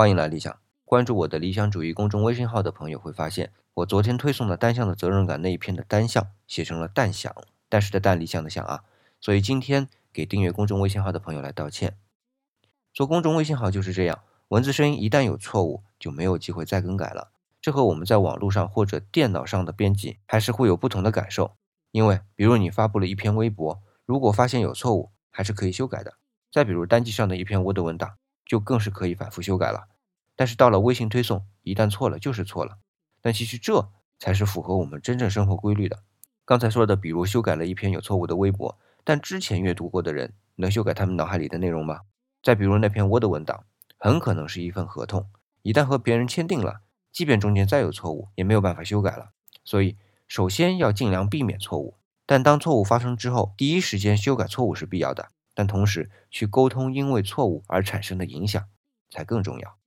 欢迎来理想。关注我的理想主义公众微信号的朋友会发现，我昨天推送的单向的责任感那一篇的单向写成了淡想，但是的淡理想的想啊，所以今天给订阅公众微信号的朋友来道歉。做公众微信号就是这样，文字声音一旦有错误，就没有机会再更改了。这和我们在网络上或者电脑上的编辑还是会有不同的感受。因为，比如你发布了一篇微博，如果发现有错误，还是可以修改的。再比如单机上的一篇 Word 文档。就更是可以反复修改了，但是到了微信推送，一旦错了就是错了。但其实这才是符合我们真正生活规律的。刚才说的，比如修改了一篇有错误的微博，但之前阅读过的人能修改他们脑海里的内容吗？再比如那篇 Word 文档，很可能是一份合同，一旦和别人签订了，即便中间再有错误，也没有办法修改了。所以，首先要尽量避免错误，但当错误发生之后，第一时间修改错误是必要的。但同时，去沟通因为错误而产生的影响才更重要。